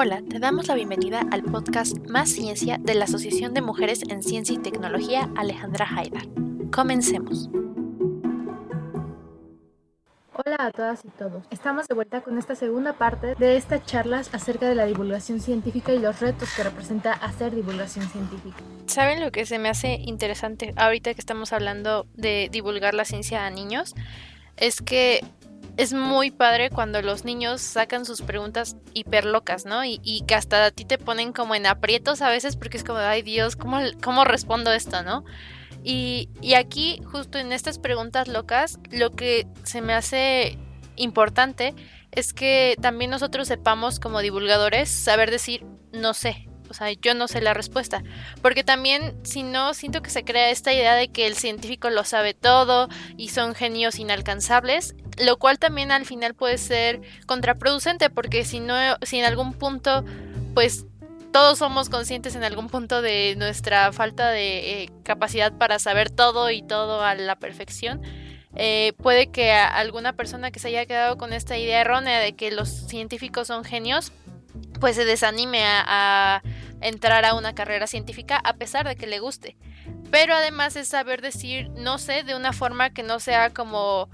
Hola, te damos la bienvenida al podcast Más Ciencia de la Asociación de Mujeres en Ciencia y Tecnología Alejandra Haidar. Comencemos. Hola a todas y todos. Estamos de vuelta con esta segunda parte de estas charlas acerca de la divulgación científica y los retos que representa hacer divulgación científica. ¿Saben lo que se me hace interesante ahorita que estamos hablando de divulgar la ciencia a niños? Es que es muy padre cuando los niños sacan sus preguntas hiper locas, ¿no? Y, que hasta a ti te ponen como en aprietos a veces porque es como, ay Dios, ¿cómo, cómo respondo esto, no? Y, y aquí, justo en estas preguntas locas, lo que se me hace importante es que también nosotros sepamos como divulgadores saber decir, no sé, o sea, yo no sé la respuesta. Porque también, si no, siento que se crea esta idea de que el científico lo sabe todo y son genios inalcanzables, lo cual también al final puede ser contraproducente, porque si no, si en algún punto, pues todos somos conscientes en algún punto de nuestra falta de eh, capacidad para saber todo y todo a la perfección. Eh, puede que alguna persona que se haya quedado con esta idea errónea de que los científicos son genios, pues se desanime a, entrar a una carrera científica a pesar de que le guste. Pero además es saber decir no sé de una forma que no sea como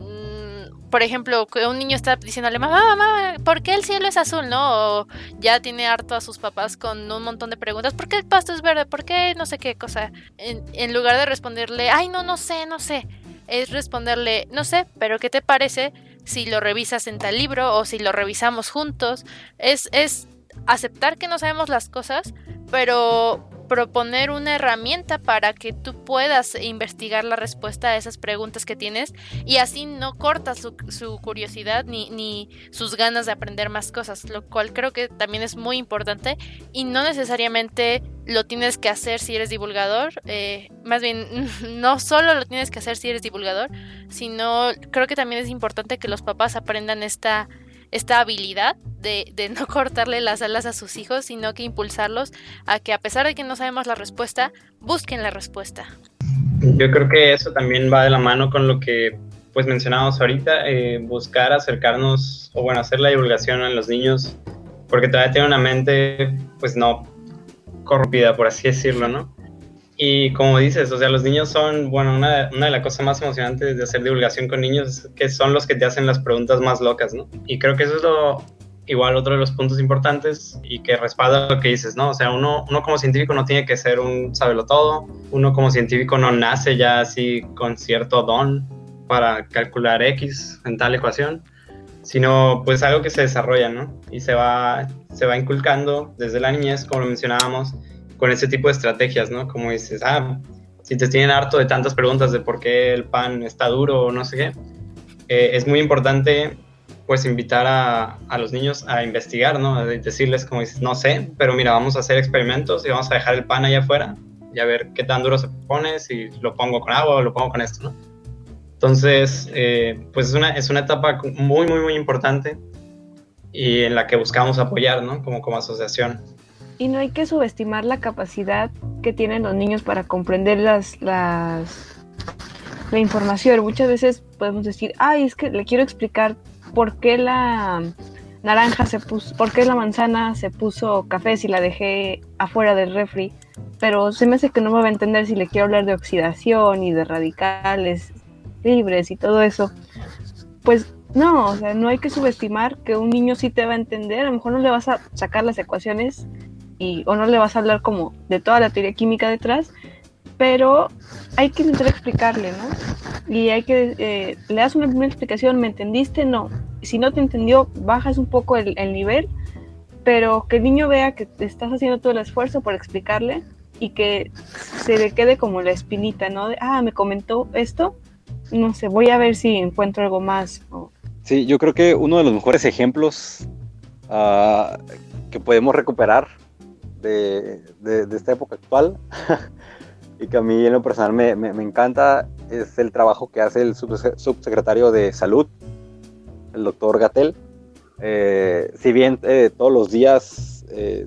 mm, por ejemplo, que un niño está diciéndole, mamá, mamá, ¿por qué el cielo es azul? ¿No? O ya tiene harto a sus papás con un montón de preguntas, ¿por qué el pasto es verde? ¿Por qué no sé qué cosa? En, en lugar de responderle, ay, no, no sé, no sé, es responderle, no sé, pero ¿qué te parece si lo revisas en tal libro o si lo revisamos juntos. Es, es aceptar que no sabemos las cosas, pero proponer una herramienta para que tú puedas investigar la respuesta a esas preguntas que tienes y así no cortas su, curiosidad ni, ni sus ganas de aprender más cosas, lo cual creo que también es muy importante y no necesariamente lo tienes que hacer si eres divulgador, eh, más bien no solo lo tienes que hacer si eres divulgador, sino creo que también es importante que los papás aprendan esta esta habilidad de, de, no cortarle las alas a sus hijos, sino que impulsarlos a que a pesar de que no sabemos la respuesta, busquen la respuesta. Yo creo que eso también va de la mano con lo que pues mencionábamos ahorita, eh, buscar acercarnos o bueno, hacer la divulgación a los niños, porque todavía tienen una mente pues no corrompida, por así decirlo, ¿no? Y como dices, o sea, los niños son, bueno, una, una, de las cosas más emocionantes de hacer divulgación con niños es que son los que te hacen las preguntas más locas, ¿no? Y creo que eso es lo, igual otro de los puntos importantes y que respalda lo que dices, ¿no? O sea, uno, uno como científico no tiene que ser un sabelo todo, uno como científico no nace ya así con cierto don para calcular X en tal ecuación, sino pues algo que se desarrolla, ¿no? Y se va, se va inculcando desde la niñez, como lo mencionábamos, con ese tipo de estrategias, ¿no? Como dices, ah, si te tienen harto de tantas preguntas de por qué el pan está duro o no sé qué, eh, es muy importante pues invitar a, a, los niños a investigar, ¿no? decirles como dices, no sé, pero mira, vamos a hacer experimentos y vamos a dejar el pan allá afuera y a ver qué tan duro se pone, si lo pongo con agua o lo pongo con esto, ¿no? Entonces, eh, pues es una, es una etapa muy, muy, muy importante y en la que buscamos apoyar, ¿no? Como, como asociación. Y no hay que subestimar la capacidad que tienen los niños para comprender las, las, la información. Muchas veces podemos decir, ay, es que le quiero explicar por qué la naranja se puso, por qué la manzana se puso café si la dejé afuera del refri. Pero se me hace que no me va a entender si le quiero hablar de oxidación y de radicales libres y todo eso. Pues no, o sea, no hay que subestimar que un niño sí te va a entender. A lo mejor no le vas a sacar las ecuaciones y, o no le vas a hablar como de toda la teoría química detrás, pero hay que intentar explicarle, ¿no? Y hay que, eh, le das una primera explicación, ¿me entendiste? No. Si no te entendió, bajas un poco el, el nivel, pero que el niño vea que estás haciendo todo el esfuerzo por explicarle y que se le quede como la espinita, ¿no? De, ah, me comentó esto, no sé, voy a ver si encuentro algo más. Sí, yo creo que uno de los mejores ejemplos uh, que podemos recuperar de, de, esta época actual y que a mí en lo personal me, me, encanta es el trabajo que hace el subsecretario de salud, el doctor Gatel. Eh, si bien eh, todos los días eh,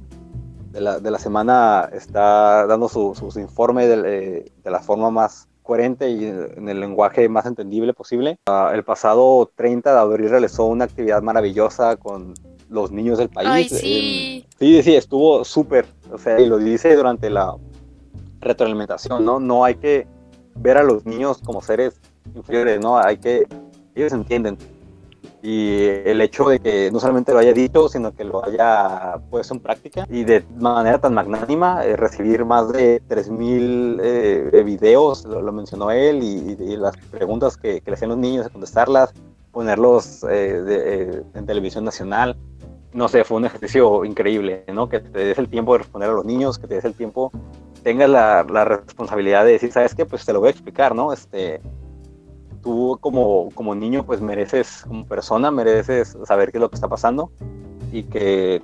de, la, de, la, semana está dando su, su informe de, de, la forma más coherente y en el lenguaje más entendible posible. Uh, el pasado 30 de abril realizó una actividad maravillosa con los niños del país. Ay, sí. sí, sí, estuvo súper, o sea, y lo dice durante la retroalimentación, ¿no? No hay que ver a los niños como seres inferiores, ¿no? Hay que, ellos entienden. Y el hecho de que no solamente lo haya dicho, sino que lo haya puesto en práctica y de manera tan magnánima, eh, recibir más de 3.000 eh, videos, lo, mencionó él, y, las preguntas que, le hacían los niños, contestarlas, ponerlos eh, en televisión nacional. No sé, fue un ejercicio increíble, ¿no? Que te des el tiempo de responder a los niños, que te des el tiempo, tengas la, la responsabilidad de decir, ¿sabes qué? Pues te lo voy a explicar, ¿no? Este, tú como, como niño pues mereces, como persona, mereces saber qué es lo que está pasando y que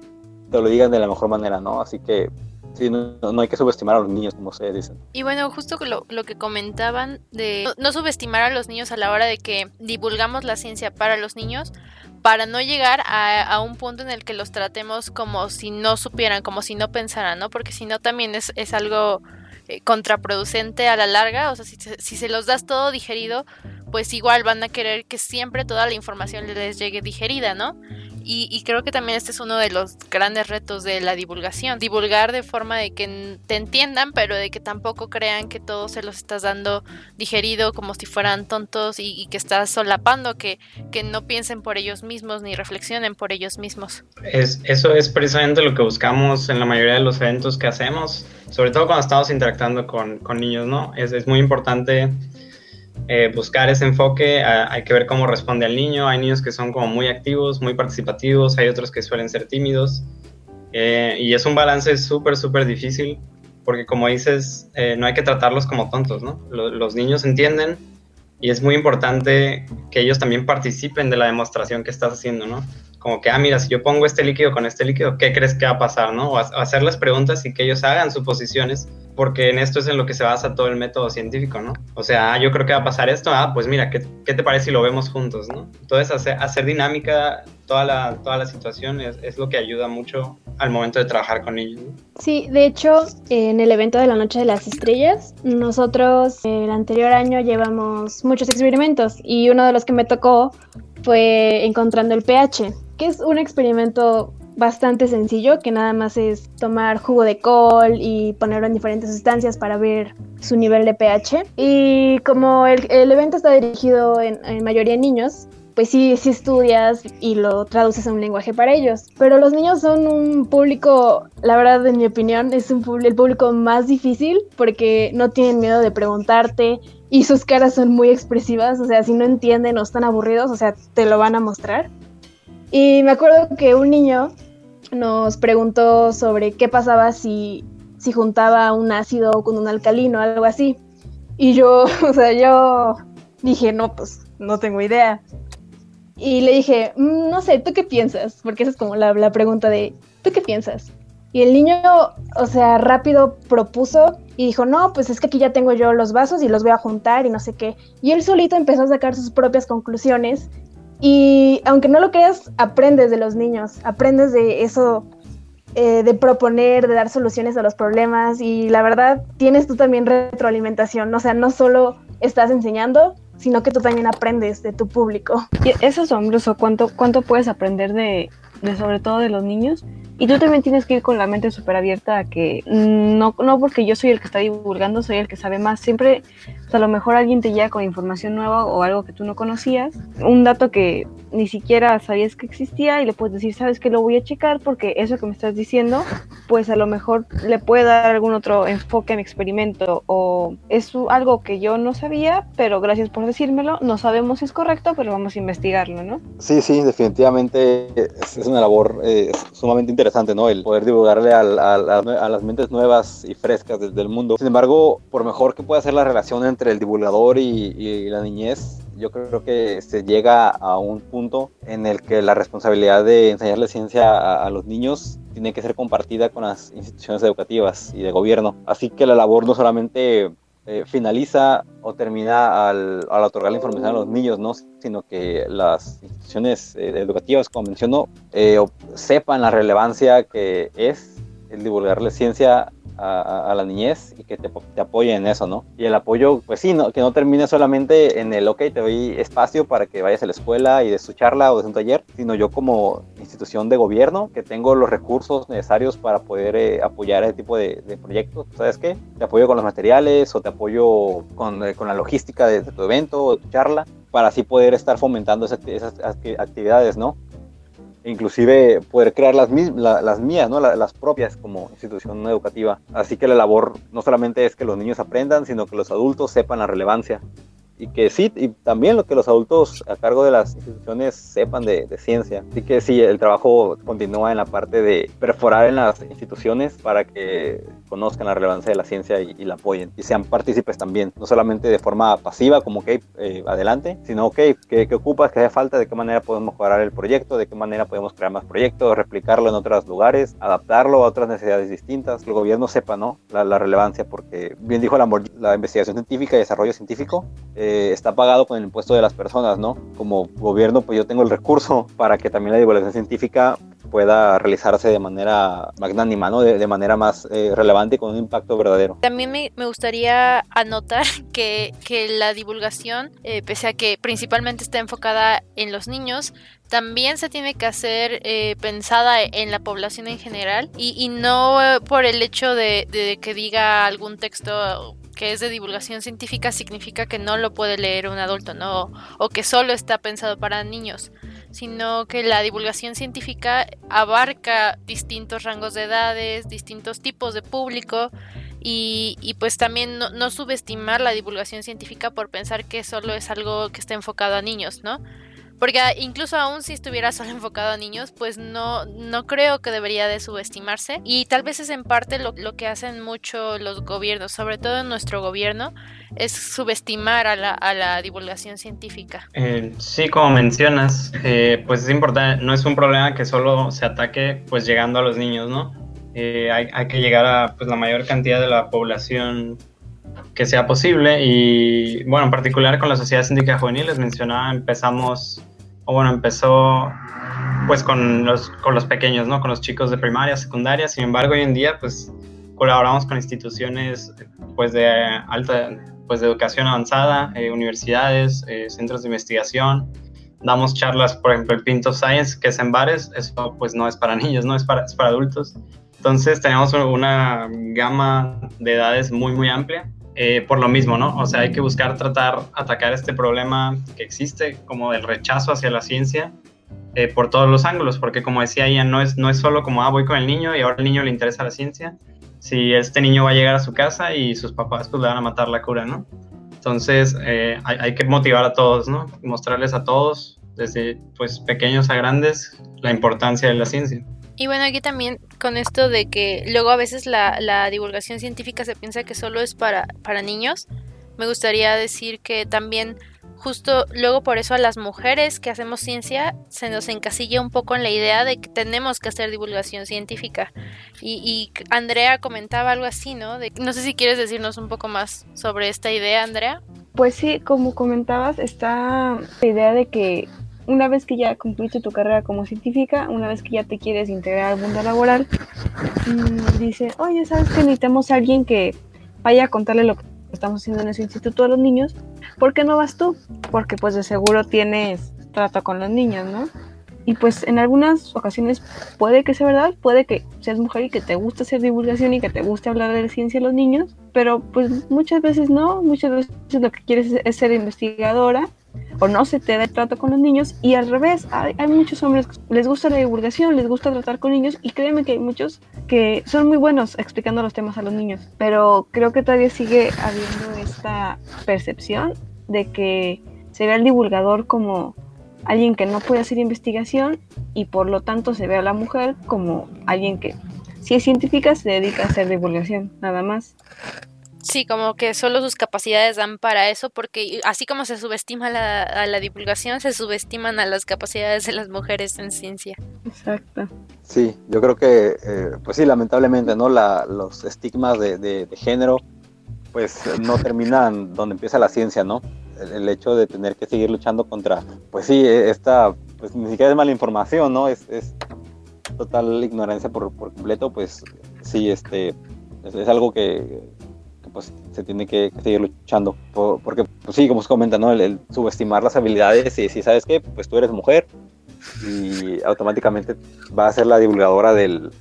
te lo digan de la mejor manera, ¿no? Así que sí, no, no hay que subestimar a los niños, como se dicen. Y bueno, justo lo, lo que comentaban de no, subestimar a los niños a la hora de que divulgamos la ciencia para los niños, para no llegar a, a, un punto en el que los tratemos como si no supieran, como si no pensaran, ¿no? Porque si no también es, es algo eh, contraproducente a la larga, o sea, si, si se los das todo digerido, pues igual van a querer que siempre toda la información les llegue digerida, ¿no? Y, creo que también este es uno de los grandes retos de la divulgación, divulgar de forma de que te entiendan, pero de que tampoco crean que todo se los estás dando digerido como si fueran tontos y, que estás solapando, que, que no piensen por ellos mismos ni reflexionen por ellos mismos. Es, eso es precisamente lo que buscamos en la mayoría de los eventos que hacemos, sobre todo cuando estamos interactuando con, con niños, ¿no? Es, es muy importante eh, buscar ese enfoque, hay que ver cómo responde al niño. Hay niños que son como muy activos, muy participativos, hay otros que suelen ser tímidos. Eh, y es un balance súper, súper difícil, porque como dices, eh, no hay que tratarlos como tontos, ¿no? los niños entienden y es muy importante que ellos también participen de la demostración que estás haciendo, ¿no? Como que, ah, mira, si yo pongo este líquido con este líquido, ¿qué crees que va a pasar, no? O hacerles preguntas y que ellos hagan suposiciones porque en esto es en lo que se basa todo el método científico, ¿no? O sea, ah, yo creo que va a pasar esto, ah, pues mira, ¿qué, qué te parece si lo vemos juntos, no? Entonces, hacer, hacer dinámica toda la, toda la situación es, es, lo que ayuda mucho al momento de trabajar con ellos. ¿no? Sí, de hecho, en el evento de la Noche de las Estrellas, nosotros el anterior año llevamos muchos experimentos y uno de los que me tocó fue encontrando el pH, que es un experimento bastante sencillo, que nada más es tomar jugo de col y ponerlo en diferentes sustancias para ver su nivel de pH. Y como el, el evento está dirigido en, mayoría a niños, pues sí, sí estudias y lo traduces a un lenguaje para ellos. Pero los niños son un público, la verdad, en mi opinión, es un, el público más difícil porque no tienen miedo de preguntarte y sus caras son muy expresivas. O sea, si no entienden o están aburridos, o sea, te lo van a mostrar. Y me acuerdo que un niño nos preguntó sobre qué pasaba si, si juntaba un ácido con un alcalino, algo así. Y yo, o sea, yo dije, no, pues no tengo idea. Y le dije, mm, no sé, ¿tú qué piensas? Porque esa es como la, la pregunta de, ¿tú qué piensas? Y el niño, o sea, rápido propuso y dijo, no, pues es que aquí ya tengo yo los vasos y los voy a juntar y no sé qué. Y él solito empezó a sacar sus propias conclusiones. Y aunque no lo creas, aprendes de los niños, aprendes de eso, eh, de proponer, de dar soluciones a los problemas. Y la verdad, tienes tú también retroalimentación. O sea, no solo estás enseñando, sino que tú también aprendes de tu público. Y es asombroso cuánto, cuánto puedes aprender de, de sobre todo de los niños y tú también tienes que ir con la mente súper abierta a que no, no porque yo soy el que está divulgando, soy el que sabe más. Siempre, a lo mejor alguien te llega con información nueva o algo que tú no conocías, un dato que ni siquiera sabías que existía y le puedes decir, sabes que lo voy a checar porque eso que me estás diciendo, pues a lo mejor le puede dar algún otro enfoque a experimento o es algo que yo no sabía, pero gracias por decírmelo, no sabemos si es correcto, pero vamos a investigarlo, ¿no? Sí, sí, definitivamente es, una labor eh, sumamente interesante ¿no? El poder divulgarle a, las mentes nuevas y frescas del, mundo. Sin embargo, por mejor que pueda ser la relación entre el divulgador y, la niñez, yo creo que se llega a un punto en el que la responsabilidad de enseñarle ciencia a, los niños tiene que ser compartida con las instituciones educativas y de gobierno. Así que la labor no solamente eh, finaliza o termina al, al, otorgar la información a los niños, ¿no? sino que las instituciones eh, educativas, como mencionó, eh, sepan la relevancia que es el divulgarle ciencia a, la niñez y que te, te en eso, ¿no? Y el apoyo, pues sí, no, que no termine solamente en el, ok, te doy espacio para que vayas a la escuela y de su charla o de un taller, sino yo como institución de gobierno que tengo los recursos necesarios para poder eh, apoyar ese tipo de, proyectos. ¿Sabes qué? Te apoyo con los materiales o te apoyo con, eh, con la logística de, tu evento o de tu charla para así poder estar fomentando esas, esas actividades, ¿no? Inclusive poder crear las, las mías, ¿no? las propias como institución educativa. Así que la labor no solamente es que los niños aprendan, sino que los adultos sepan la relevancia y que sí, y también lo que los adultos a cargo de las instituciones sepan de, ciencia. Así que sí, el trabajo continúa en la parte de perforar en las instituciones para que conozcan la relevancia de la ciencia y, la apoyen y sean partícipes también, no solamente de forma pasiva como que eh, adelante, sino que ¿qué, ¿qué, ocupas? ¿Qué hace falta? ¿De qué manera podemos mejorar el proyecto? ¿De qué manera podemos crear más proyectos? ¿Replicarlo en otros lugares? ¿Adaptarlo a otras necesidades distintas? El gobierno sepa, ¿no? La, relevancia porque, bien dijo la, la investigación científica y desarrollo científico, eh, está pagado con el impuesto de las personas, ¿no? Como gobierno, pues yo tengo el recurso para que también la divulgación científica pueda realizarse de manera magnánima, ¿no? De, manera más eh, relevante y con un impacto verdadero. También me, gustaría anotar que, que la divulgación, eh, pese a que principalmente está enfocada en los niños, también se tiene que hacer eh, pensada en la población en general y, no por el hecho de, de, que diga algún texto que es de divulgación científica significa que no lo puede leer un adulto, no, o que solo está pensado para niños, sino que la divulgación científica abarca distintos rangos de edades, distintos tipos de público y, y pues también no, no subestimar la divulgación científica por pensar que solo es algo que está enfocado a niños, ¿no? Porque incluso aún si estuviera solo enfocado a niños, pues no, no creo que debería de subestimarse. Y tal vez es en parte lo, que hacen mucho los gobiernos, sobre todo nuestro gobierno, es subestimar a la, a la divulgación científica. Eh, sí, como mencionas, eh, pues es importante, no es un problema que solo se ataque pues llegando a los niños, ¿no? Eh, hay, hay, que llegar a pues, la mayor cantidad de la población que sea posible. Y bueno, en particular con la Sociedad Síndica Juvenil, les mencionaba, empezamos, o bueno, empezó pues con los, con los pequeños, ¿no? Con los chicos de primaria, secundaria, sin embargo hoy en día pues colaboramos con instituciones pues de alta, pues de educación avanzada, eh, universidades, eh, centros de investigación, damos charlas, por ejemplo, el Pinto Science, que es en bares, eso pues no es para niños, no es para, es para adultos. Entonces tenemos una gama de edades muy, muy amplia eh, por lo mismo, ¿no? O sea, hay que buscar tratar, atacar este problema que existe, como del rechazo hacia la ciencia, eh, por todos los ángulos, porque como decía ella, no es, no es solo como, ah, voy con el niño y ahora el niño le interesa la ciencia, si este niño va a llegar a su casa y sus papás pues le van a matar la cura, ¿no? Entonces, eh, hay, hay, que motivar a todos, ¿no? Mostrarles a todos, desde pues pequeños a grandes, la importancia de la ciencia. Y bueno, aquí también con esto de que luego a veces la, la divulgación científica se piensa que solo es para, para niños, me gustaría decir que también justo luego por eso a las mujeres que hacemos ciencia se nos encasilla un poco en la idea de que tenemos que hacer divulgación científica. Y, Andrea comentaba algo así, ¿no? De, no sé si quieres decirnos un poco más sobre esta idea, Andrea. Pues sí, como comentabas, está la idea de que una vez que ya cumpliste tu carrera como científica, una vez que ya te quieres integrar al mundo laboral, mm, dice, oye, ¿sabes que necesitamos a alguien que vaya a contarle lo que estamos haciendo en ese instituto a los niños? ¿Por qué no vas tú? Porque pues de seguro tienes trato con los niños, ¿no? Y pues en algunas ocasiones puede que sea verdad, puede que seas mujer y que te guste hacer divulgación y que te guste hablar de ciencia a los niños, pero pues muchas veces no, muchas veces lo que quieres es ser investigadora o no se te da el trato con los niños y al revés, hay, muchos hombres que les gusta la divulgación, les gusta tratar con niños y créeme que hay muchos que son muy buenos explicando los temas a los niños, pero creo que todavía sigue habiendo esta percepción de que se ve al divulgador como alguien que no puede hacer investigación y por lo tanto se ve a la mujer como alguien que si es científica se dedica a hacer divulgación, nada más. Sí, como que solo sus capacidades dan para eso, porque así como se subestima la, a la divulgación, se subestiman a las capacidades de las mujeres en ciencia. Exacto. Sí, yo creo que, eh, pues sí, lamentablemente, ¿no? La, los estigmas de, de, género, pues no terminan donde empieza la ciencia, ¿no? El, hecho de tener que seguir luchando contra, pues sí, e, esta, pues ni siquiera es mala información, ¿no? Es, es total ignorancia por, por completo, pues sí, este es, algo que, pues se tiene que, seguir luchando, porque pues sí, como se comenta, ¿no? El, subestimar las habilidades y si sabes que, pues tú eres mujer y automáticamente va a ser la divulgadora del,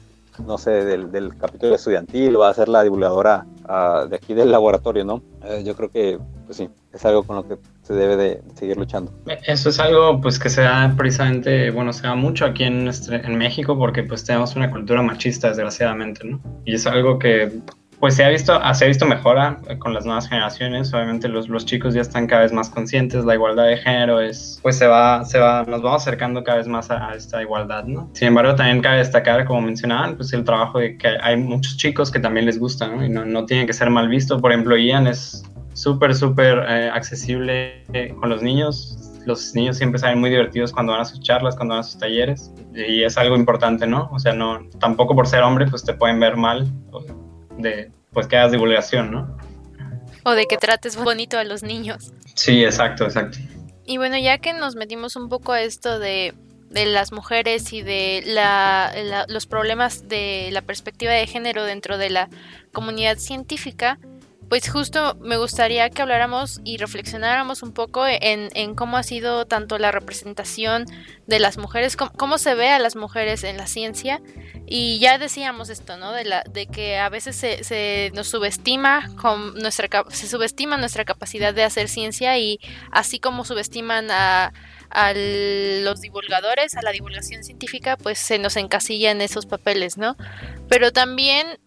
no sé, del, del capítulo estudiantil, va a ser la divulgadora uh, de aquí del laboratorio, ¿no? Eh, yo creo que, pues sí, es algo con lo que se debe de seguir luchando. Eso es algo, pues, que se da precisamente, bueno, se da mucho aquí en, en México porque, pues, tenemos una cultura machista, desgraciadamente, ¿no? Y es algo que pues se ha visto, ah, se ha visto mejora eh, con las nuevas generaciones. Obviamente los, los, chicos ya están cada vez más conscientes. La igualdad de género es, pues se va, se va, nos vamos acercando cada vez más a, esta igualdad, ¿no? Sin embargo, también cabe destacar, como mencionaban, pues el trabajo de que hay muchos chicos que también les gusta, ¿no? Y no, no tiene que ser mal visto. Por ejemplo, Ian es súper, súper eh, accesible eh, con los niños. Los niños siempre salen muy divertidos cuando van a sus charlas, cuando van a sus talleres. Y es algo importante, ¿no? O sea, no, tampoco por ser hombre, pues te pueden ver mal de pues que hagas divulgación, ¿no? O de que trates bonito a los niños. Sí, exacto, exacto. Y bueno, ya que nos metimos un poco a esto de, de las mujeres y de la, los problemas de la perspectiva de género dentro de la comunidad científica, pues justo me gustaría que habláramos y reflexionáramos un poco en, cómo ha sido tanto la representación de las mujeres, cómo, se ve a las mujeres en la ciencia. Y ya decíamos esto, ¿no? De, la, de que a veces se, nos subestima con nuestra se subestima nuestra capacidad de hacer ciencia y así como subestiman a, a los divulgadores, a la divulgación científica, pues se nos encasilla en esos papeles, ¿no? Pero también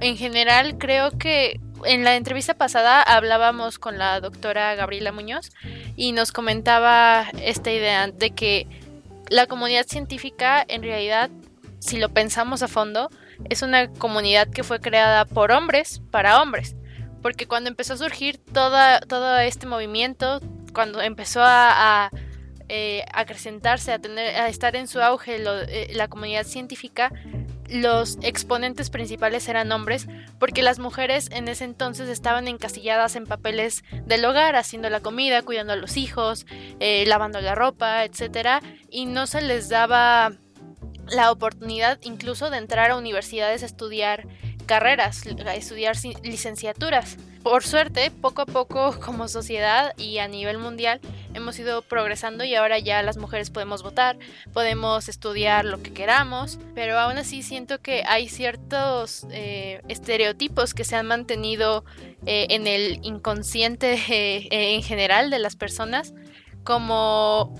en general creo que en la entrevista pasada hablábamos con la doctora Gabriela Muñoz y nos comentaba esta idea de que la comunidad científica en realidad, si lo pensamos a fondo, es una comunidad que fue creada por hombres para hombres. Porque cuando empezó a surgir todo este movimiento, cuando empezó a, a eh, acrecentarse, a, tener, a estar en su auge eh, la comunidad científica, los exponentes principales eran hombres, porque las mujeres en ese entonces estaban encasilladas en papeles del hogar, haciendo la comida, cuidando a los hijos, eh, lavando la ropa, etc. Y no se les daba la oportunidad incluso de entrar a universidades a estudiar carreras, a estudiar licenciaturas. Por suerte, poco a poco como sociedad y a nivel mundial hemos ido progresando y ahora ya las mujeres podemos votar, podemos estudiar lo que queramos, pero aún así siento que hay ciertos eh, estereotipos que se han mantenido eh, en el inconsciente eh, en general de las personas como,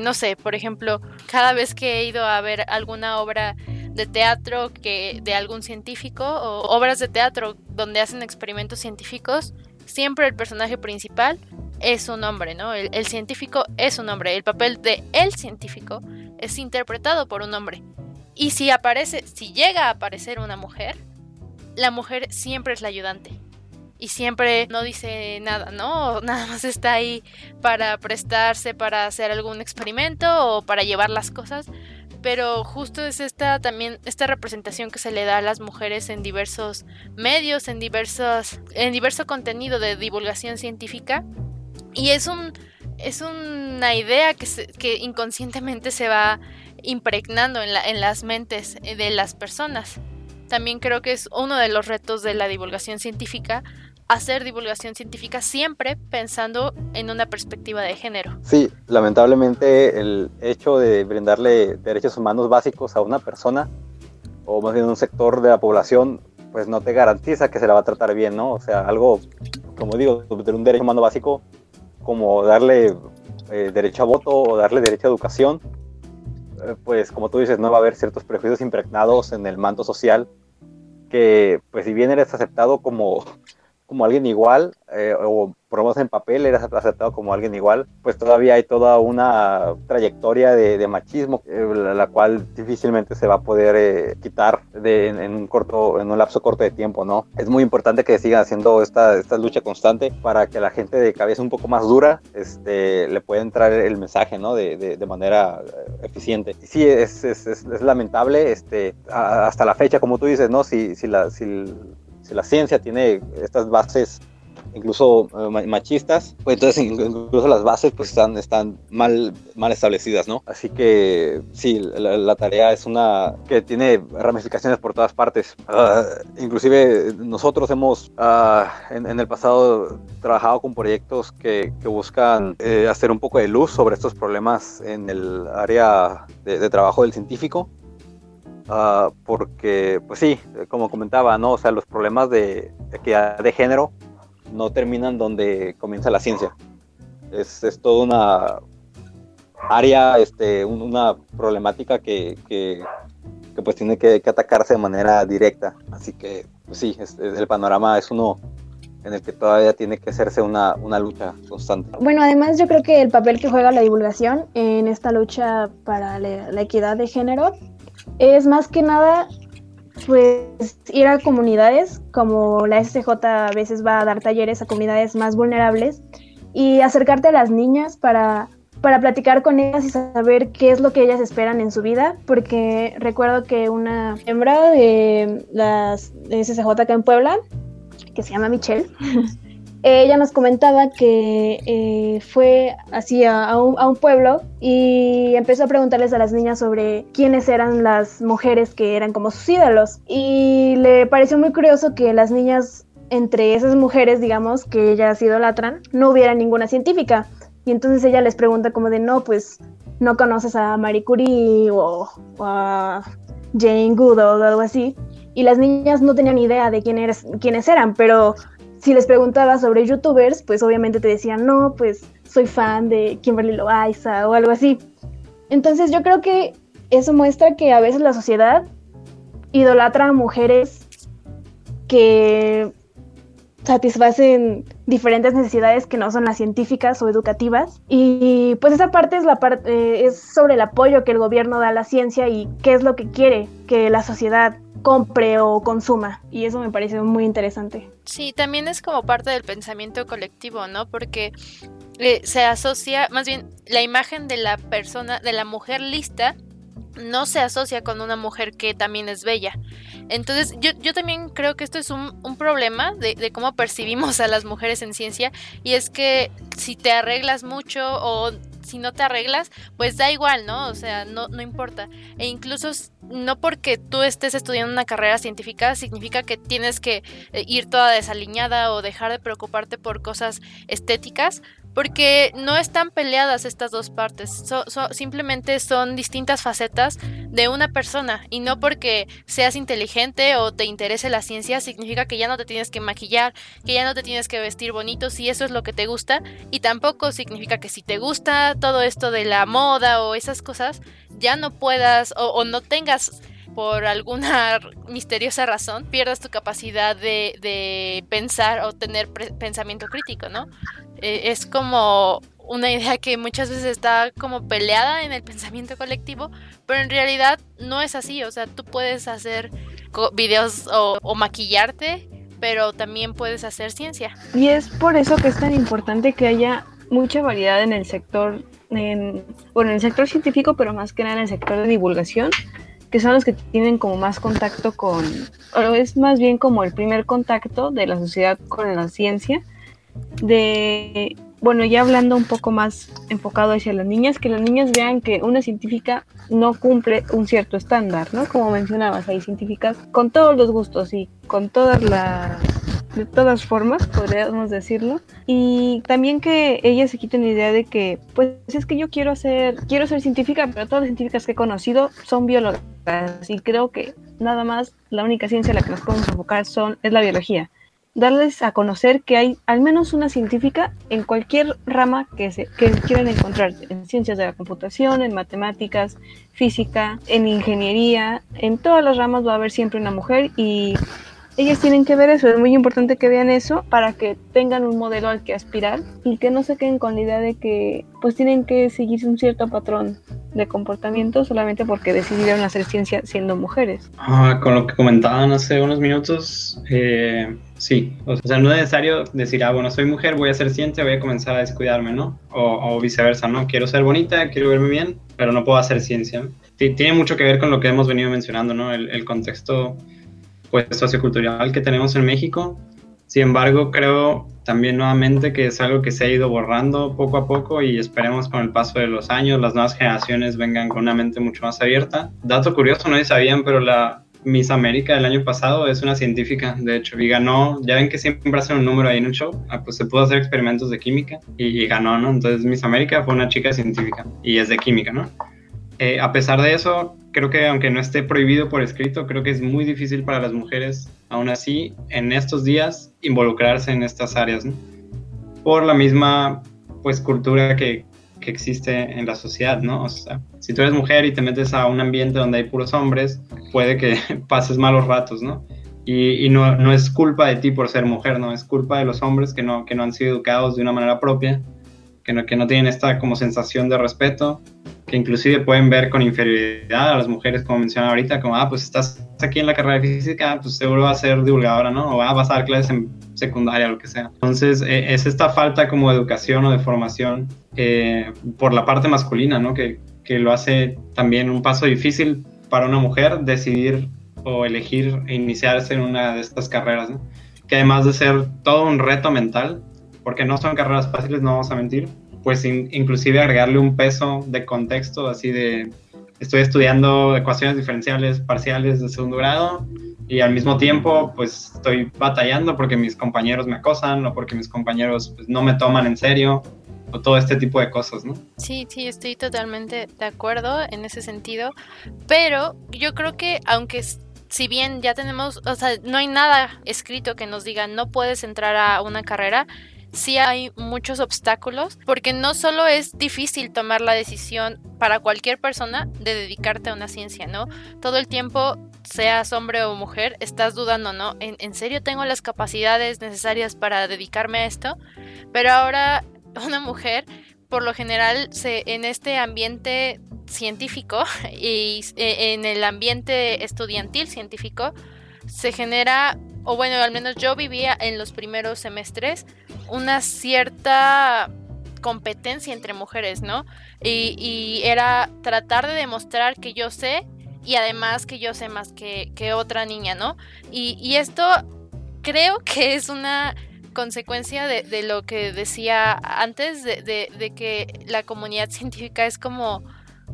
no sé, por ejemplo, cada vez que he ido a ver alguna obra de teatro que de algún científico o obras de teatro donde hacen experimentos científicos, siempre el personaje principal es un hombre, ¿no? El, científico es un hombre. El papel de el científico es interpretado por un hombre. Y si aparece, si llega a aparecer una mujer, la mujer siempre es la ayudante. Y siempre no dice nada, ¿no? Nada más está ahí para prestarse para hacer algún experimento o para llevar las cosas pero justo es esta también esta representación que se le da a las mujeres en diversos medios, en diversos en diverso contenido de divulgación científica y es un es una idea que, que inconscientemente se va impregnando en, la, en las mentes de las personas. También creo que es uno de los retos de la divulgación científica hacer divulgación científica siempre pensando en una perspectiva de género. Sí, lamentablemente el hecho de brindarle derechos humanos básicos a una persona o más bien un sector de la población pues no te garantiza que se la va a tratar bien, ¿no? O sea, algo, como digo, de un derecho humano básico como darle eh, derecho a voto o darle derecho a educación, eh, pues como tú dices, no va a haber ciertos prejuicios impregnados en el manto social que, pues si bien eres aceptado como como alguien igual, eh, o menos en papel eres aceptado como alguien igual, pues todavía hay toda una trayectoria de, machismo, eh, la, cual difícilmente se va a poder eh, quitar de, en, un corto, en un lapso corto de tiempo, ¿no? Es muy importante que sigan haciendo esta, esta lucha constante para que la gente de cabeza un poco más dura este, le pueda entrar el mensaje, ¿no? De, de, manera eficiente. sí, es, es, es, lamentable, este, hasta la fecha, como tú dices, ¿no? Si, si la... Si si la ciencia tiene estas bases incluso eh, machistas, pues entonces incluso las bases pues están, están mal, mal establecidas, ¿no? Así que sí, la, tarea es una que tiene ramificaciones por todas partes. Ah, inclusive nosotros hemos uh, en, el pasado trabajado con proyectos que, que buscan eh, hacer un poco de luz sobre estos problemas en el área de, de trabajo del científico. Uh, porque, pues sí, como comentaba, ¿no? O sea, los problemas de equidad de género no terminan donde comienza la ciencia. Es, es toda una área, este, una problemática que, que, pues tiene que, atacarse de manera directa. Así que, pues sí, el panorama es uno en el que todavía tiene que hacerse una, una, lucha constante. Bueno, además yo creo que el papel que juega la divulgación en esta lucha para la equidad de género es más que nada pues ir a comunidades como la SCJ a veces va a dar talleres a comunidades más vulnerables y acercarte a las niñas para, para platicar con ellas y saber qué es lo que ellas esperan en su vida, porque recuerdo que una hembra de las de SCJ acá en Puebla, que se llama Michelle, ella nos comentaba que eh, fue así a, un, pueblo y empezó a preguntarles a las niñas sobre quiénes eran las mujeres que eran como sus ídolos. Y le pareció muy curioso que las niñas, entre esas mujeres, digamos, que ellas idolatran, no hubiera ninguna científica. Y entonces ella les pregunta como de, no, pues no conoces a Marie Curie o, a Jane Goodall o algo así. Y las niñas no tenían idea de quién quiénes eran, pero si les preguntaba sobre youtubers, pues obviamente te decían, no, pues soy fan de Kimberly Loaiza o algo así. Entonces yo creo que eso muestra que a veces la sociedad idolatra a mujeres que satisfacen diferentes necesidades que no son las científicas o educativas. Y pues esa parte es, la parte, eh, es sobre el apoyo que el gobierno da a la ciencia y qué es lo que quiere que la sociedad compre o consuma. Y eso me parece muy interesante. Sí, también es como parte del pensamiento colectivo, ¿no? Porque eh, se asocia, más bien, la imagen de la persona, de la mujer lista, no se asocia con una mujer que también es bella. Entonces, yo, yo también creo que esto es un, un problema de, de, cómo percibimos a las mujeres en ciencia, y es que si te arreglas mucho o si no te arreglas, pues da igual, ¿no? O sea, no, no importa. E incluso no porque tú estés estudiando una carrera científica significa que tienes que eh, ir toda desaliñada o dejar de preocuparte por cosas estéticas, porque no están peleadas estas dos partes, simplemente son distintas facetas de una persona y no porque seas inteligente o te interese la ciencia significa que ya no te tienes que maquillar, que ya no te tienes que vestir bonito si eso es lo que te gusta y tampoco significa que si te gusta todo esto de la moda o esas cosas ya no puedas o, no tengas por alguna misteriosa razón pierdas tu capacidad de, de pensar o tener pensamiento crítico, ¿no? Eh, es como una idea que muchas veces está como peleada en el pensamiento colectivo, pero en realidad no es así, o sea, tú puedes hacer videos o, maquillarte, pero también puedes hacer ciencia. Y es por eso que es tan importante que haya mucha variedad en el sector, en, bueno, en el sector científico, pero más que nada en el sector de divulgación, que son los que tienen como más contacto con, o es más bien como el primer contacto de la sociedad con la ciencia, de, bueno, ya hablando un poco más enfocado hacia las niñas, que las niñas vean que una científica no cumple un cierto estándar, ¿no? Como mencionabas, hay científicas con todos los gustos y con todas las de todas formas, podríamos decirlo. Y también que ellas se quiten la idea de que, pues es que yo quiero ser, quiero ser científica, pero todas las científicas que he conocido son biólogas. Y creo que nada más la única ciencia a la que nos podemos enfocar son, es la biología darles a conocer que hay al menos una científica en cualquier rama que, se, que quieran encontrar, en ciencias de la computación, en matemáticas, física, en ingeniería, en todas las ramas va a haber siempre una mujer y ellas tienen que ver eso, es muy importante que vean eso para que tengan un modelo al que aspirar y que no se queden con la idea de que pues tienen que seguir un cierto patrón de comportamiento solamente porque decidieron hacer ciencia siendo mujeres. Ah, con lo que comentaban hace unos minutos, eh, sí, o sea, no es necesario decir, ah, bueno, soy mujer, voy a hacer ciencia, voy a comenzar a descuidarme, ¿no? O, viceversa, ¿no? Quiero ser bonita, quiero verme bien, pero no puedo hacer ciencia. Tiene mucho que ver con lo que hemos venido mencionando, ¿no? El, el contexto pues sociocultural que tenemos en México Sin embargo, creo también nuevamente que es algo que se ha ido borrando poco a poco y esperemos con el paso de los años las nuevas generaciones vengan con una mente mucho más abierta. Dato curioso, no sabían, pero la Miss América del año pasado es una científica, de hecho, y ganó, ya ven que siempre hacen un número ahí en el show, ah, pues se pudo hacer experimentos de química y, ganó, ¿no? Entonces Miss América fue una chica científica y es de química, ¿no? Eh, a pesar de eso, creo que aunque no esté prohibido por escrito, creo que es muy difícil para las mujeres, aún así, en estos días, involucrarse en estas áreas, ¿no? Por la misma, pues, cultura que, que existe en la sociedad, ¿no? O sea, si tú eres mujer y te metes a un ambiente donde hay puros hombres, puede que pases malos ratos, ¿no? Y, no, no, es culpa de ti por ser mujer, ¿no? Es culpa de los hombres que no, que no han sido educados de una manera propia, que no, que no tienen esta como sensación de respeto, que inclusive pueden ver con inferioridad a las mujeres, como mencionaba ahorita, como, ah, pues estás aquí en la carrera de física, pues seguro vas a ser divulgadora, ¿no? O ah, a dar clases en secundaria, lo que sea. Entonces, eh, es esta falta como de educación o de formación eh, por la parte masculina, ¿no? Que, que lo hace también un paso difícil para una mujer decidir o elegir iniciarse en una de estas carreras, que además de ser todo un reto mental, porque no son carreras fáciles, no vamos a mentir, pues inclusive agregarle un peso de contexto, así de estoy estudiando ecuaciones diferenciales parciales de segundo grado y al mismo tiempo pues estoy batallando porque mis compañeros me acosan o porque mis compañeros pues, no me toman en serio o todo este tipo de cosas, ¿no? Sí, sí, estoy totalmente de acuerdo en ese sentido, pero yo creo que aunque si bien ya tenemos, o sea, no hay nada escrito que nos diga no puedes entrar a una carrera, sí hay muchos obstáculos, porque no solo es difícil tomar la decisión para cualquier persona de dedicarte a una ciencia, ¿no? Todo el tiempo, seas hombre o mujer, estás dudando, ¿no? ¿En, serio tengo las capacidades necesarias para dedicarme a esto? Pero ahora una mujer, por lo general, se, en este ambiente científico y e, en el ambiente estudiantil científico, se genera, o bueno, al menos yo vivía en los primeros semestres, una cierta competencia entre mujeres, ¿no? Y, era tratar de demostrar que yo sé y además que yo sé más que, otra niña, ¿no? Y, esto creo que es una consecuencia de, lo que decía antes, de, de, que la comunidad científica es como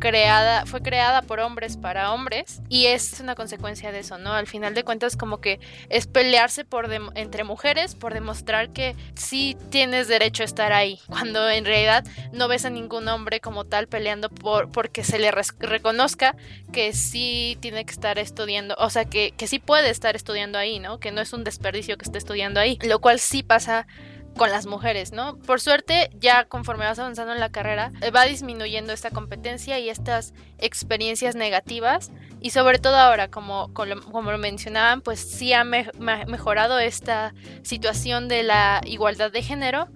creada, fue creada por hombres para hombres y es una consecuencia de eso, ¿no? Al final de cuentas como que es pelearse por entre mujeres por demostrar que sí tienes derecho a estar ahí, cuando en realidad no ves a ningún hombre como tal peleando por porque se le reconozca que sí tiene que estar estudiando, o sea, que, que sí puede estar estudiando ahí, ¿no? Que no es un desperdicio que esté estudiando ahí, lo cual sí pasa con las mujeres, ¿no? Por suerte, ya conforme vas avanzando en la carrera, eh, va disminuyendo esta competencia y estas experiencias negativas. Y sobre todo ahora, como, como, lo mencionaban, pues sí ha mejorado esta situación de la igualdad de género.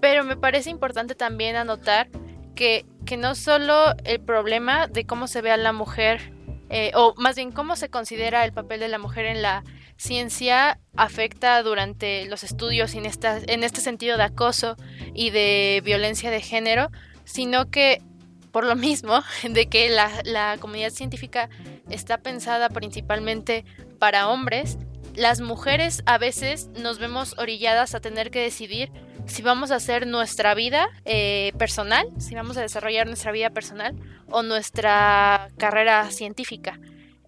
Pero me parece importante también anotar que, que no solo el problema de cómo se ve a la mujer, eh, o más bien cómo se considera el papel de la mujer en la ciencia afecta durante los estudios en, en este sentido de acoso y de violencia de género, sino que por lo mismo de que la, la comunidad científica está pensada principalmente para hombres, las mujeres a veces nos vemos orilladas a tener que decidir si vamos a hacer nuestra vida eh, personal, si vamos a desarrollar nuestra vida personal o nuestra carrera científica.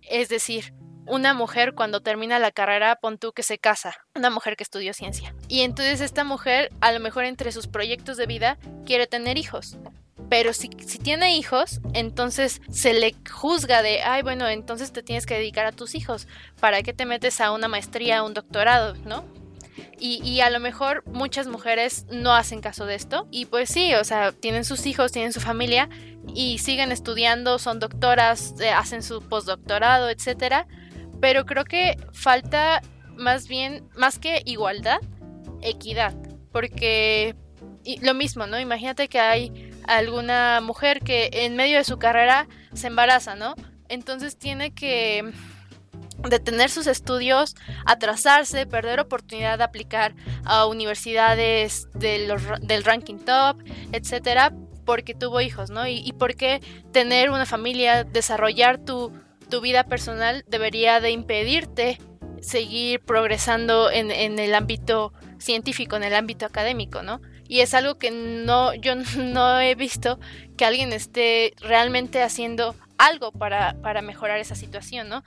Es decir, una mujer cuando termina la carrera, pon tú que se casa, una mujer que estudió ciencia. Y entonces esta mujer, a lo mejor entre sus proyectos de vida, quiere tener hijos. Pero si, si tiene hijos, entonces se le juzga de, ay, bueno, entonces te tienes que dedicar a tus hijos. ¿Para qué te metes a una maestría, a un doctorado, no? Y, y, a lo mejor muchas mujeres no hacen caso de esto. Y pues sí, o sea, tienen sus hijos, tienen su familia y siguen estudiando, son doctoras, eh, hacen su postdoctorado, etcétera pero creo que falta más bien, más que igualdad, equidad, porque lo mismo, ¿no? Imagínate que hay alguna mujer que en medio de su carrera se embaraza, ¿no? Entonces tiene que detener sus estudios, atrasarse, perder oportunidad de aplicar a universidades del ranking top, etcétera, porque tuvo hijos, ¿no? Y, y porque tener una familia, desarrollar tu tu vida personal debería de impedirte seguir progresando en, en el ámbito científico, en el ámbito académico, ¿no? Y es algo que no, yo no he visto que alguien esté realmente haciendo algo para, para mejorar esa situación, ¿no?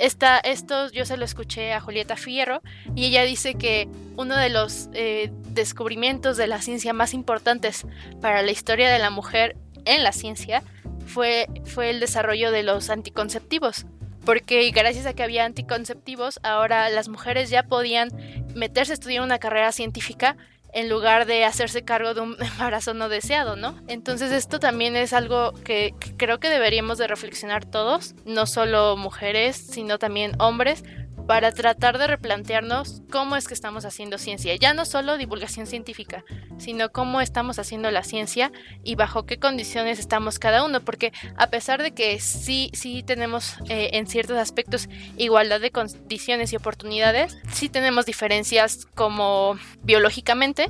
Esta, esto yo se lo escuché a Julieta Fierro y ella dice que uno de los eh, descubrimientos de la ciencia más importantes para la historia de la mujer en la ciencia fue, fue el desarrollo de los anticonceptivos. Porque gracias a que había anticonceptivos, ahora las mujeres ya podían meterse a estudiar una carrera científica en lugar de hacerse cargo de un embarazo no deseado, ¿no? Entonces esto también es algo que, creo que deberíamos de reflexionar todos, no solo mujeres, sino también hombres, para tratar de replantearnos cómo es que estamos haciendo ciencia. Ya no solo divulgación científica, sino cómo estamos haciendo la ciencia y bajo qué condiciones estamos cada uno. Porque a pesar de que sí, sí tenemos eh, en ciertos aspectos igualdad de condiciones y oportunidades, sí tenemos diferencias como biológicamente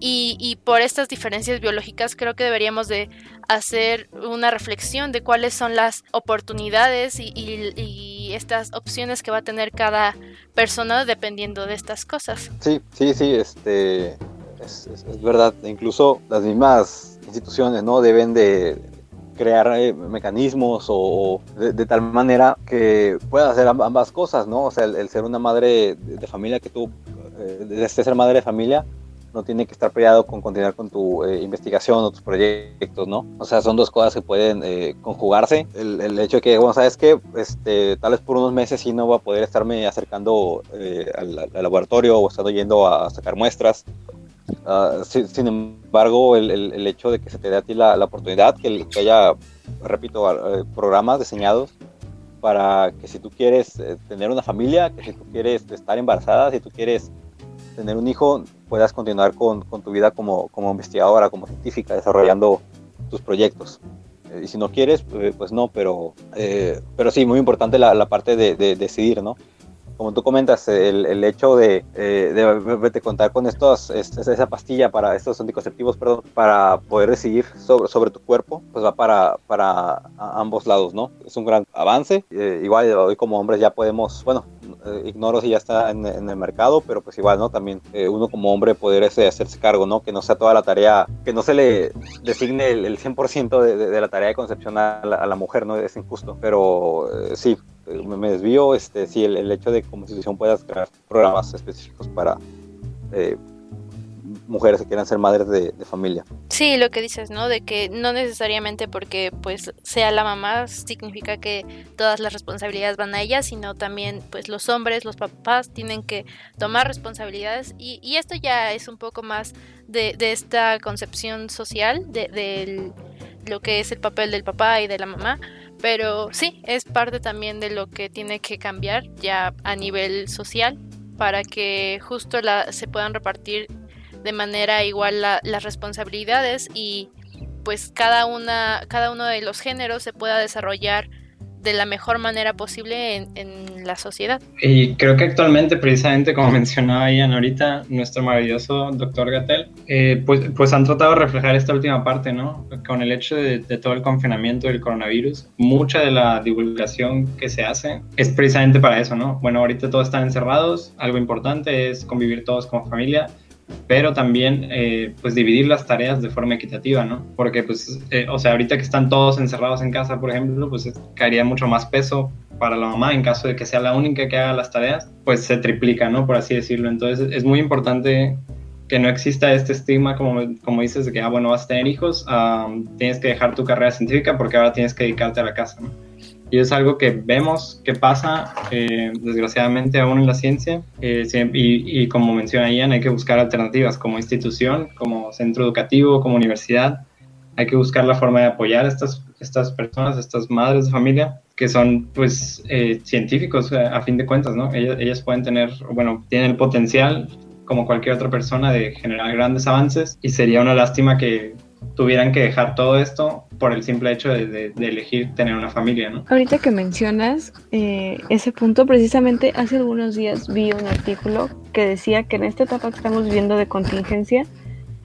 y, por estas diferencias biológicas creo que deberíamos de hacer una reflexión de cuáles son las oportunidades y, estas opciones que va a tener cada persona dependiendo de estas cosas. Sí, sí, sí, este, es, verdad. Incluso las mismas instituciones no deben de crear eh, mecanismos o, de, tal manera que pueda hacer ambas cosas, ¿no? O sea, el, ser una madre de, familia que tú, eh, ser madre de familia, no tiene que estar peleado con continuar con tu eh, investigación o tus proyectos, ¿no? O sea, son dos cosas que pueden eh, conjugarse. El, hecho de que, bueno, sabes que este, tal vez por unos meses sí no va a poder estarme acercando eh, al, laboratorio o estando yendo a sacar muestras. Ah, sin, embargo, el, hecho de que se te dé a ti la, oportunidad, que, que, haya, repito, programas diseñados para que si tú quieres tener una familia, que si tú quieres estar embarazada, si tú quieres tener un hijo, puedas continuar con, con tu vida como, como, investigadora, como científica, desarrollando tus proyectos. Eh, y si no quieres, eh, pues no, pero, eh, pero sí, muy importante la, parte de, de, decidir, ¿no? Como tú comentas, el, el hecho de, eh, de, contar con estos, esa pastilla para estos anticonceptivos, perdón, para poder decidir sobre, sobre tu cuerpo, pues va para, para ambos lados, ¿no? Es un gran avance. Eh, igual hoy como hombres ya podemos, bueno, eh, ignoro si ya está en, el mercado, pero pues igual, ¿no? También uno como hombre poder ese, hacerse cargo, ¿no? Que no sea toda la tarea, que no se le designe el, 100% de, de, la tarea de concepción a la, a la mujer, ¿no? Es injusto, pero sí, me, desvío, este, sí, el, hecho de que como institución puedas crear programas específicos para eh, mujeres que quieran ser madres de, familia. Sí, lo que dices, ¿no? De que no necesariamente porque pues sea la mamá significa que todas las responsabilidades van a ella, sino también pues los hombres, los papás tienen que tomar responsabilidades y, y esto ya es un poco más de, de esta concepción social de, de lo que es el papel del papá y de la mamá pero sí, es parte también de lo que tiene que cambiar ya a nivel social para que justo la, se puedan repartir de manera igual las responsabilidades y pues cada una cada uno de los géneros se pueda desarrollar de la mejor manera posible en, la sociedad. Y creo que actualmente, precisamente como mencionaba Ian ahorita, nuestro maravilloso doctor Gatel, eh, pues, pues han tratado de reflejar esta última parte, ¿no? Con el hecho de, de, todo el confinamiento del coronavirus, mucha de la divulgación que se hace es precisamente para eso, ¿no? Bueno, ahorita todos están encerrados, algo importante es convivir todos como familia, pero también eh, pues dividir las tareas de forma equitativa, ¿no? Porque pues, eh, o sea, ahorita que están todos encerrados en casa, por ejemplo, pues caería mucho más peso para la mamá en caso de que sea la única que haga las tareas, pues se triplica, ¿no? Por así decirlo. Entonces es muy importante que no exista este estigma, como, como dices, de que, ah, bueno, vas a tener hijos, tienes que dejar tu carrera científica porque ahora tienes que dedicarte a la casa, ¿no? Y es algo que vemos que pasa eh, desgraciadamente aún en la ciencia. Eh, y, como menciona Ian hay que buscar alternativas como institución, como centro educativo, como universidad. Hay que buscar la forma de apoyar a estas, estas personas, estas madres de familia que son pues eh, científicos a fin de cuentas, ¿no? Ellas, ellas pueden tener, bueno, tienen el potencial como cualquier otra persona de generar grandes avances. Y sería una lástima que tuvieran que dejar todo esto por el simple hecho de, elegir tener una familia, ¿no? Ahorita que mencionas eh, ese punto, precisamente hace algunos días vi un artículo que decía que en esta etapa que estamos viviendo de contingencia,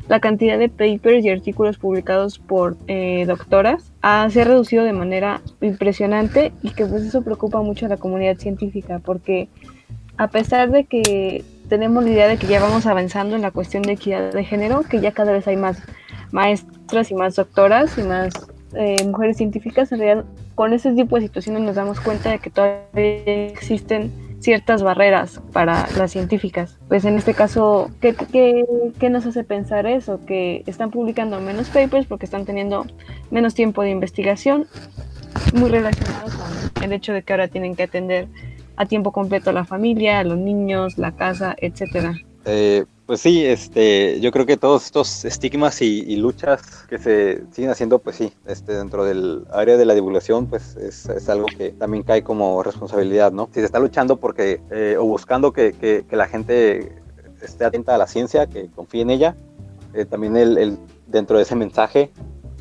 la cantidad de papers y artículos publicados por eh, doctoras ha, se ha reducido de manera impresionante y que pues eso preocupa mucho a la comunidad científica porque a pesar de que tenemos la idea de que ya vamos avanzando en la cuestión de equidad de género, que ya cada vez hay más maestras y más doctoras y más eh, mujeres científicas, en realidad con ese tipo de situaciones nos damos cuenta de que todavía existen ciertas barreras para las científicas. Pues en este caso, ¿qué, qué, qué nos hace pensar eso? Que están publicando menos papers porque están teniendo menos tiempo de investigación, muy relacionado con el hecho de que ahora tienen que atender a tiempo completo la familia, los niños, la casa, etcétera. Eh, pues sí, este, yo creo que todos estos estigmas y, luchas que se siguen haciendo, pues sí, este, dentro del área de la divulgación, pues es, es algo que también cae como responsabilidad, ¿no? Si se está luchando porque, eh, o buscando que, que, que, la gente esté atenta a la ciencia, que confíe en ella, eh, también el, el, dentro de ese mensaje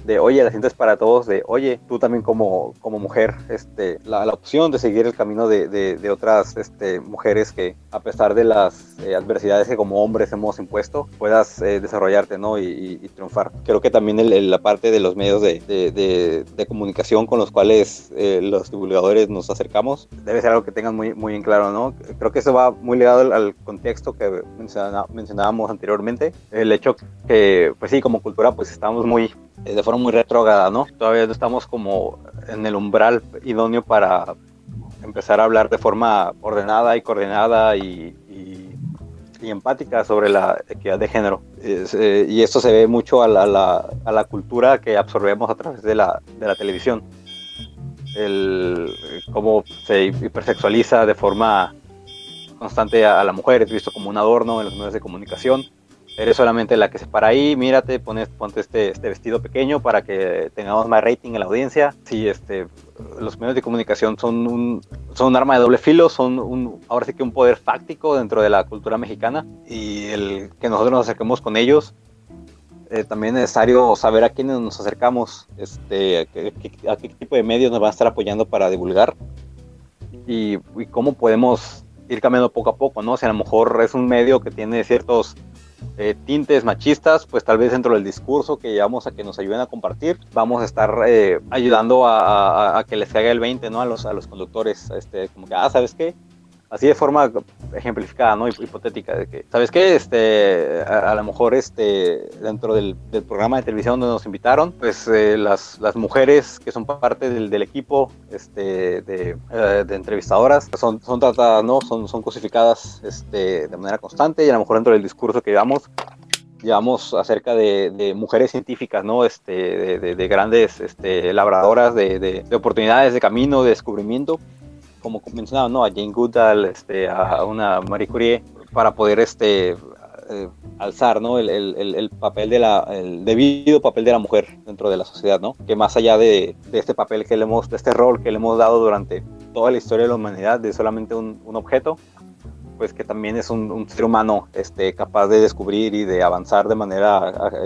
de oye, la ciencia es para todos, de oye, tú también como, como mujer, este, la, la opción de seguir el camino de, de, de, otras este, mujeres que a pesar de las eh, adversidades que como hombres hemos impuesto, puedas eh, desarrollarte ¿no? Y, y, y, triunfar. Creo que también el, el, la parte de los medios de, de comunicación con los cuales eh, los divulgadores nos acercamos debe ser algo que tengan muy, muy en claro, ¿no? Creo que eso va muy ligado al, al contexto que mencionábamos anteriormente, el hecho que, pues sí, como cultura, pues estamos muy de forma muy retrógrada, ¿no? Todavía no estamos como en el umbral idóneo para empezar a hablar de forma ordenada y coordinada y, empática sobre la equidad de género. Eh, y esto se ve mucho a la, a, la, a la, cultura que absorbemos a través de la, de la televisión. El, cómo se hipersexualiza de forma constante a, a la mujer, es visto como un adorno en los medios de comunicación eres solamente la que se para ahí, mírate, pones, ponte este, este vestido pequeño para que tengamos más rating en la audiencia. Sí, este, los medios de comunicación son un, son un arma de doble filo, son un, ahora sí que un poder fáctico dentro de la cultura mexicana y el que nosotros nos acerquemos con ellos. Eh, también es necesario saber a quiénes nos acercamos, este, a, qué, a, qué, tipo de medios nos van a estar apoyando para divulgar y, y cómo podemos ir cambiando poco a poco, ¿no? O sea, a lo mejor es un medio que tiene ciertos eh, tintes machistas, pues tal vez dentro del discurso que llevamos a que nos ayuden a compartir, vamos a estar eh, ayudando a, a, que les caiga el 20, ¿no? A los, a los conductores, este, como que, ah, ¿sabes qué? Así de forma ejemplificada, ¿no? Hipotética, de que, ¿sabes qué? Este, a, lo mejor este, dentro del, programa de televisión donde nos invitaron, pues eh, las, mujeres que son parte del, equipo este, de, eh, entrevistadoras son, tratadas, ¿no? Son, son cosificadas este, de manera constante y a lo mejor dentro del discurso que llevamos llevamos acerca de, de, mujeres científicas, ¿no? Este, de, de, de grandes este, labradoras de, oportunidades de camino, de descubrimiento, como mencionaba, ¿no? A Jane Goodall, este, a una Marie Curie, para poder este, eh, alzar, ¿no? El, el, el, papel de la, el debido papel de la mujer dentro de la sociedad, ¿no? Que más allá de, de, este papel que le hemos, de este rol que le hemos dado durante toda la historia de la humanidad, de solamente un, un objeto, pues que también es un, ser humano este, capaz de descubrir y de avanzar de manera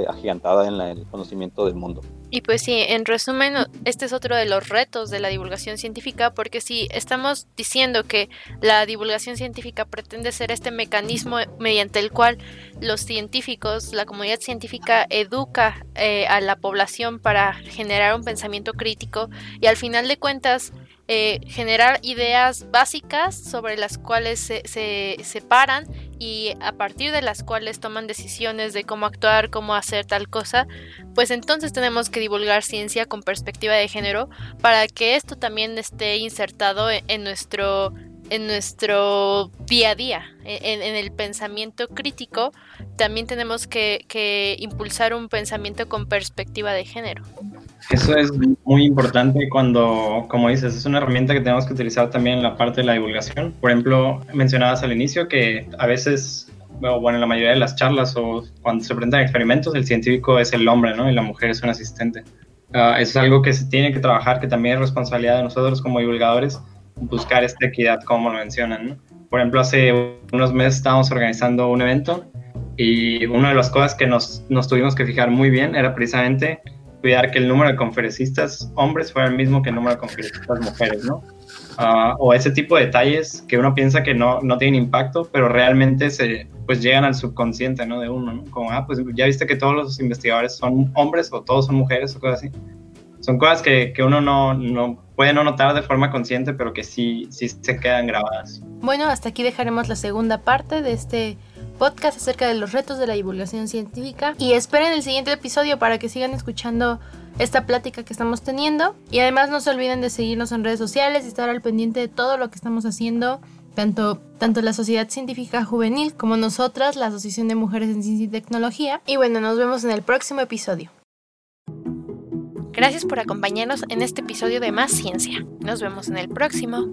agigantada en el conocimiento del mundo. Y pues sí, en resumen, este es otro de los retos de la divulgación científica, porque si estamos diciendo que la divulgación científica pretende ser este mecanismo mediante el cual los científicos, la comunidad científica educa eh, a la población para generar un pensamiento crítico y al final de cuentas eh, generar ideas básicas sobre las cuales se, se separan y a partir de las cuales toman decisiones de cómo actuar, cómo hacer tal cosa, pues entonces tenemos que divulgar ciencia con perspectiva de género para que esto también esté insertado en nuestro en nuestro día a día, en, en el pensamiento crítico, también tenemos que, que, impulsar un pensamiento con perspectiva de género. Eso es muy importante cuando, como dices, es una herramienta que tenemos que utilizar también en la parte de la divulgación. Por ejemplo, mencionabas al inicio que a veces, bueno, en la mayoría de las charlas o cuando se presentan experimentos, el científico es el hombre, ¿no? Y la mujer es un asistente. Uh, eso es algo que se tiene que trabajar, que también es responsabilidad de nosotros como divulgadores, buscar esta equidad, como lo mencionan. ¿no? Por ejemplo, hace unos meses estábamos organizando un evento y una de las cosas que nos, nos tuvimos que fijar muy bien era precisamente cuidar que el número de conferencistas hombres fuera el mismo que el número de conferencistas mujeres, ¿no? Uh, o ese tipo de detalles que uno piensa que no, no tienen impacto, pero realmente se, pues llegan al subconsciente, ¿no? De uno, ¿no? Como, ah, pues ya viste que todos los investigadores son hombres o todos son mujeres o cosas así son cosas que, que uno no, no, puede no notar de forma consciente, pero que sí, sí se quedan grabadas. Bueno, hasta aquí dejaremos la segunda parte de este podcast acerca de los retos de la divulgación científica y esperen el siguiente episodio para que sigan escuchando esta plática que estamos teniendo y además no se olviden de seguirnos en redes sociales y estar al pendiente de todo lo que estamos haciendo tanto, tanto la Sociedad Científica Juvenil como nosotras, la Asociación de Mujeres en Ciencia y Tecnología. Y bueno, nos vemos en el próximo episodio. Gracias por acompañarnos en este episodio de Más Ciencia. Nos vemos en el próximo.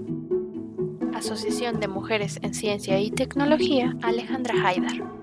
Asociación de Mujeres en Ciencia y Tecnología, Alejandra Haidar.